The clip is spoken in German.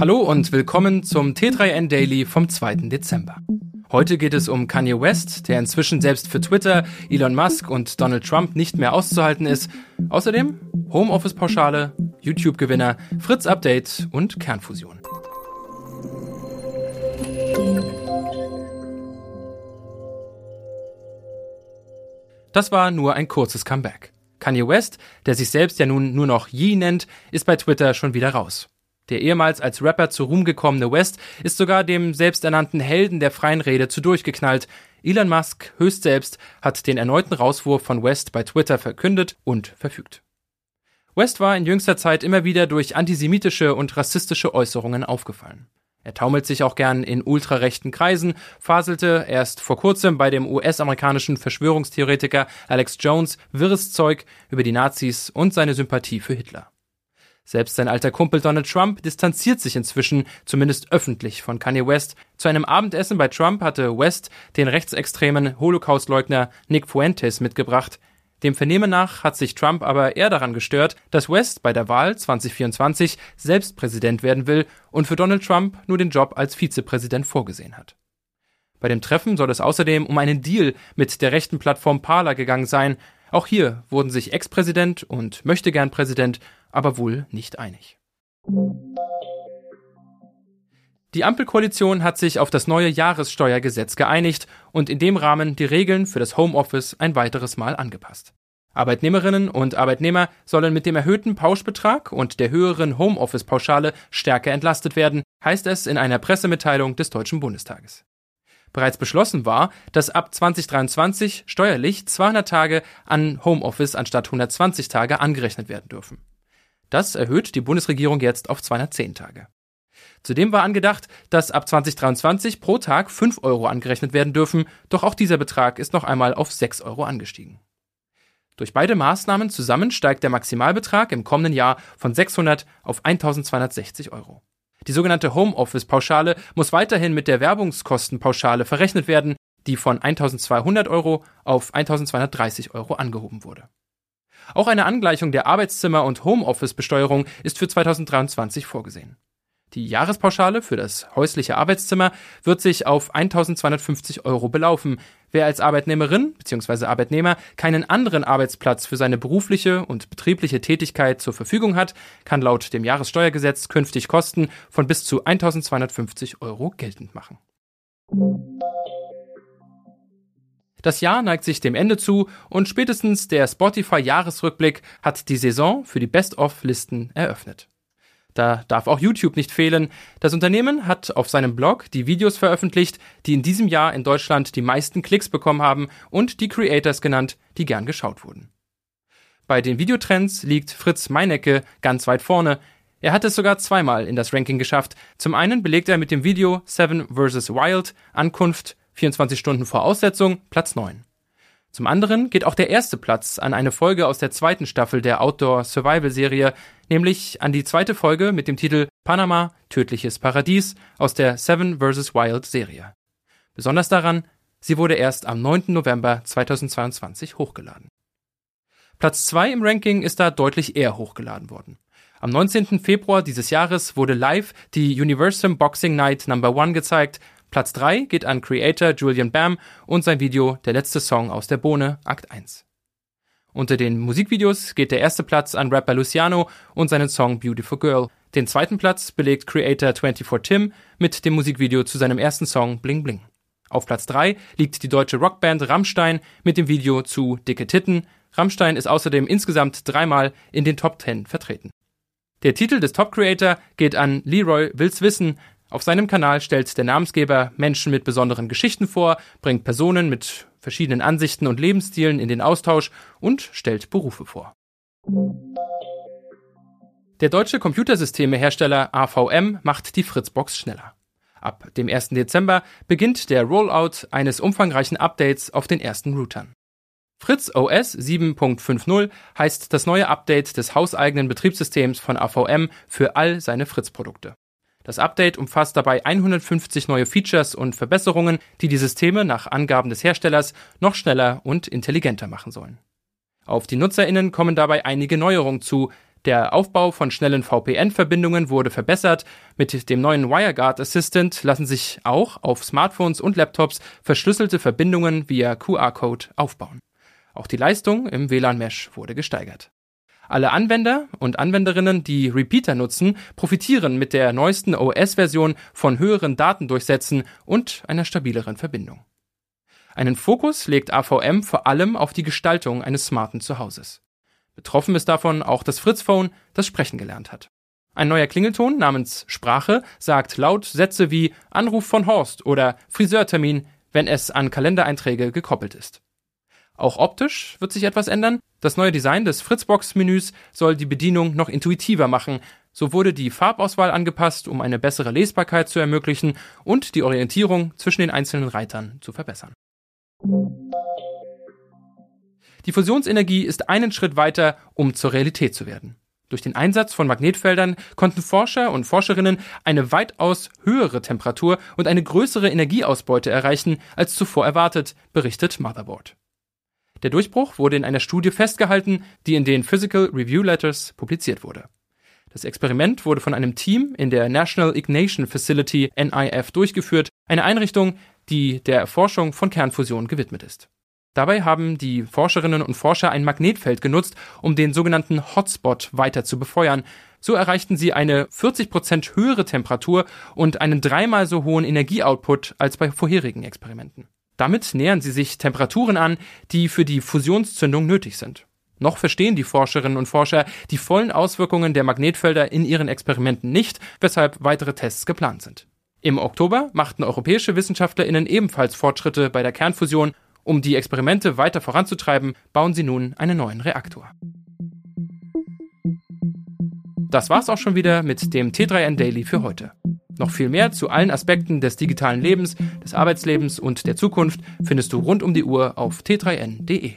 Hallo und willkommen zum T3N Daily vom 2. Dezember. Heute geht es um Kanye West, der inzwischen selbst für Twitter, Elon Musk und Donald Trump nicht mehr auszuhalten ist. Außerdem Homeoffice-Pauschale, YouTube-Gewinner, Fritz-Update und Kernfusion. Das war nur ein kurzes Comeback. Kanye West, der sich selbst ja nun nur noch Yee nennt, ist bei Twitter schon wieder raus. Der ehemals als Rapper zu Ruhm gekommene West ist sogar dem selbsternannten Helden der freien Rede zu durchgeknallt. Elon Musk höchst selbst hat den erneuten Rauswurf von West bei Twitter verkündet und verfügt. West war in jüngster Zeit immer wieder durch antisemitische und rassistische Äußerungen aufgefallen. Er taumelt sich auch gern in ultrarechten Kreisen, faselte erst vor kurzem bei dem US-amerikanischen Verschwörungstheoretiker Alex Jones wirres Zeug über die Nazis und seine Sympathie für Hitler. Selbst sein alter Kumpel Donald Trump distanziert sich inzwischen, zumindest öffentlich, von Kanye West. Zu einem Abendessen bei Trump hatte West den rechtsextremen Holocaustleugner Nick Fuentes mitgebracht. Dem Vernehmen nach hat sich Trump aber eher daran gestört, dass West bei der Wahl 2024 selbst Präsident werden will und für Donald Trump nur den Job als Vizepräsident vorgesehen hat. Bei dem Treffen soll es außerdem um einen Deal mit der rechten Plattform Parler gegangen sein. Auch hier wurden sich Ex-Präsident und Möchtegern-Präsident aber wohl nicht einig. Die Ampelkoalition hat sich auf das neue Jahressteuergesetz geeinigt und in dem Rahmen die Regeln für das Homeoffice ein weiteres Mal angepasst. Arbeitnehmerinnen und Arbeitnehmer sollen mit dem erhöhten Pauschbetrag und der höheren Homeoffice-Pauschale stärker entlastet werden, heißt es in einer Pressemitteilung des Deutschen Bundestages. Bereits beschlossen war, dass ab 2023 steuerlich 200 Tage an Homeoffice anstatt 120 Tage angerechnet werden dürfen. Das erhöht die Bundesregierung jetzt auf 210 Tage. Zudem war angedacht, dass ab 2023 pro Tag 5 Euro angerechnet werden dürfen, doch auch dieser Betrag ist noch einmal auf 6 Euro angestiegen. Durch beide Maßnahmen zusammen steigt der Maximalbetrag im kommenden Jahr von 600 auf 1260 Euro. Die sogenannte Homeoffice-Pauschale muss weiterhin mit der Werbungskostenpauschale verrechnet werden, die von 1200 Euro auf 1230 Euro angehoben wurde. Auch eine Angleichung der Arbeitszimmer- und Homeoffice-Besteuerung ist für 2023 vorgesehen. Die Jahrespauschale für das häusliche Arbeitszimmer wird sich auf 1250 Euro belaufen. Wer als Arbeitnehmerin bzw. Arbeitnehmer keinen anderen Arbeitsplatz für seine berufliche und betriebliche Tätigkeit zur Verfügung hat, kann laut dem Jahressteuergesetz künftig Kosten von bis zu 1250 Euro geltend machen. Das Jahr neigt sich dem Ende zu und spätestens der Spotify-Jahresrückblick hat die Saison für die Best-of-Listen eröffnet. Da darf auch YouTube nicht fehlen. Das Unternehmen hat auf seinem Blog die Videos veröffentlicht, die in diesem Jahr in Deutschland die meisten Klicks bekommen haben und die Creators genannt, die gern geschaut wurden. Bei den Videotrends liegt Fritz Meinecke ganz weit vorne. Er hat es sogar zweimal in das Ranking geschafft. Zum einen belegt er mit dem Video Seven vs. Wild Ankunft 24 Stunden vor Aussetzung Platz 9. Zum anderen geht auch der erste Platz an eine Folge aus der zweiten Staffel der Outdoor Survival Serie, nämlich an die zweite Folge mit dem Titel Panama Tödliches Paradies aus der Seven vs. Wild Serie. Besonders daran, sie wurde erst am 9. November 2022 hochgeladen. Platz 2 im Ranking ist da deutlich eher hochgeladen worden. Am 19. Februar dieses Jahres wurde live die Universum Boxing Night Number 1 gezeigt Platz 3 geht an Creator Julian Bam und sein Video Der letzte Song aus der Bohne, Akt 1. Unter den Musikvideos geht der erste Platz an Rapper Luciano und seinen Song Beautiful Girl. Den zweiten Platz belegt Creator 24 Tim mit dem Musikvideo zu seinem ersten Song Bling Bling. Auf Platz 3 liegt die deutsche Rockband Rammstein mit dem Video zu Dicke Titten. Rammstein ist außerdem insgesamt dreimal in den Top 10 vertreten. Der Titel des Top Creator geht an Leroy Wills Wissen auf seinem Kanal stellt der Namensgeber Menschen mit besonderen Geschichten vor, bringt Personen mit verschiedenen Ansichten und Lebensstilen in den Austausch und stellt Berufe vor. Der deutsche Computersystemehersteller AVM macht die Fritzbox schneller. Ab dem 1. Dezember beginnt der Rollout eines umfangreichen Updates auf den ersten Routern. Fritz OS 7.50 heißt das neue Update des hauseigenen Betriebssystems von AVM für all seine Fritz-Produkte. Das Update umfasst dabei 150 neue Features und Verbesserungen, die die Systeme nach Angaben des Herstellers noch schneller und intelligenter machen sollen. Auf die NutzerInnen kommen dabei einige Neuerungen zu. Der Aufbau von schnellen VPN-Verbindungen wurde verbessert. Mit dem neuen WireGuard Assistant lassen sich auch auf Smartphones und Laptops verschlüsselte Verbindungen via QR-Code aufbauen. Auch die Leistung im WLAN-Mesh wurde gesteigert. Alle Anwender und Anwenderinnen, die Repeater nutzen, profitieren mit der neuesten OS-Version von höheren Datendurchsätzen und einer stabileren Verbindung. Einen Fokus legt AVM vor allem auf die Gestaltung eines smarten Zuhauses. Betroffen ist davon auch das Fritz-Phone, das sprechen gelernt hat. Ein neuer Klingelton namens Sprache sagt laut Sätze wie Anruf von Horst oder Friseurtermin, wenn es an Kalendereinträge gekoppelt ist. Auch optisch wird sich etwas ändern. Das neue Design des Fritzbox-Menüs soll die Bedienung noch intuitiver machen. So wurde die Farbauswahl angepasst, um eine bessere Lesbarkeit zu ermöglichen und die Orientierung zwischen den einzelnen Reitern zu verbessern. Die Fusionsenergie ist einen Schritt weiter, um zur Realität zu werden. Durch den Einsatz von Magnetfeldern konnten Forscher und Forscherinnen eine weitaus höhere Temperatur und eine größere Energieausbeute erreichen als zuvor erwartet, berichtet Motherboard. Der Durchbruch wurde in einer Studie festgehalten, die in den Physical Review Letters publiziert wurde. Das Experiment wurde von einem Team in der National Ignition Facility NIF durchgeführt, eine Einrichtung, die der Erforschung von Kernfusion gewidmet ist. Dabei haben die Forscherinnen und Forscher ein Magnetfeld genutzt, um den sogenannten Hotspot weiter zu befeuern. So erreichten sie eine 40% höhere Temperatur und einen dreimal so hohen Energieoutput als bei vorherigen Experimenten. Damit nähern sie sich Temperaturen an, die für die Fusionszündung nötig sind. Noch verstehen die Forscherinnen und Forscher die vollen Auswirkungen der Magnetfelder in ihren Experimenten nicht, weshalb weitere Tests geplant sind. Im Oktober machten europäische Wissenschaftlerinnen ebenfalls Fortschritte bei der Kernfusion um die Experimente weiter voranzutreiben, bauen sie nun einen neuen Reaktor. Das war's auch schon wieder mit dem T3N Daily für heute. Noch viel mehr zu allen Aspekten des digitalen Lebens, des Arbeitslebens und der Zukunft findest du rund um die Uhr auf t3n.de.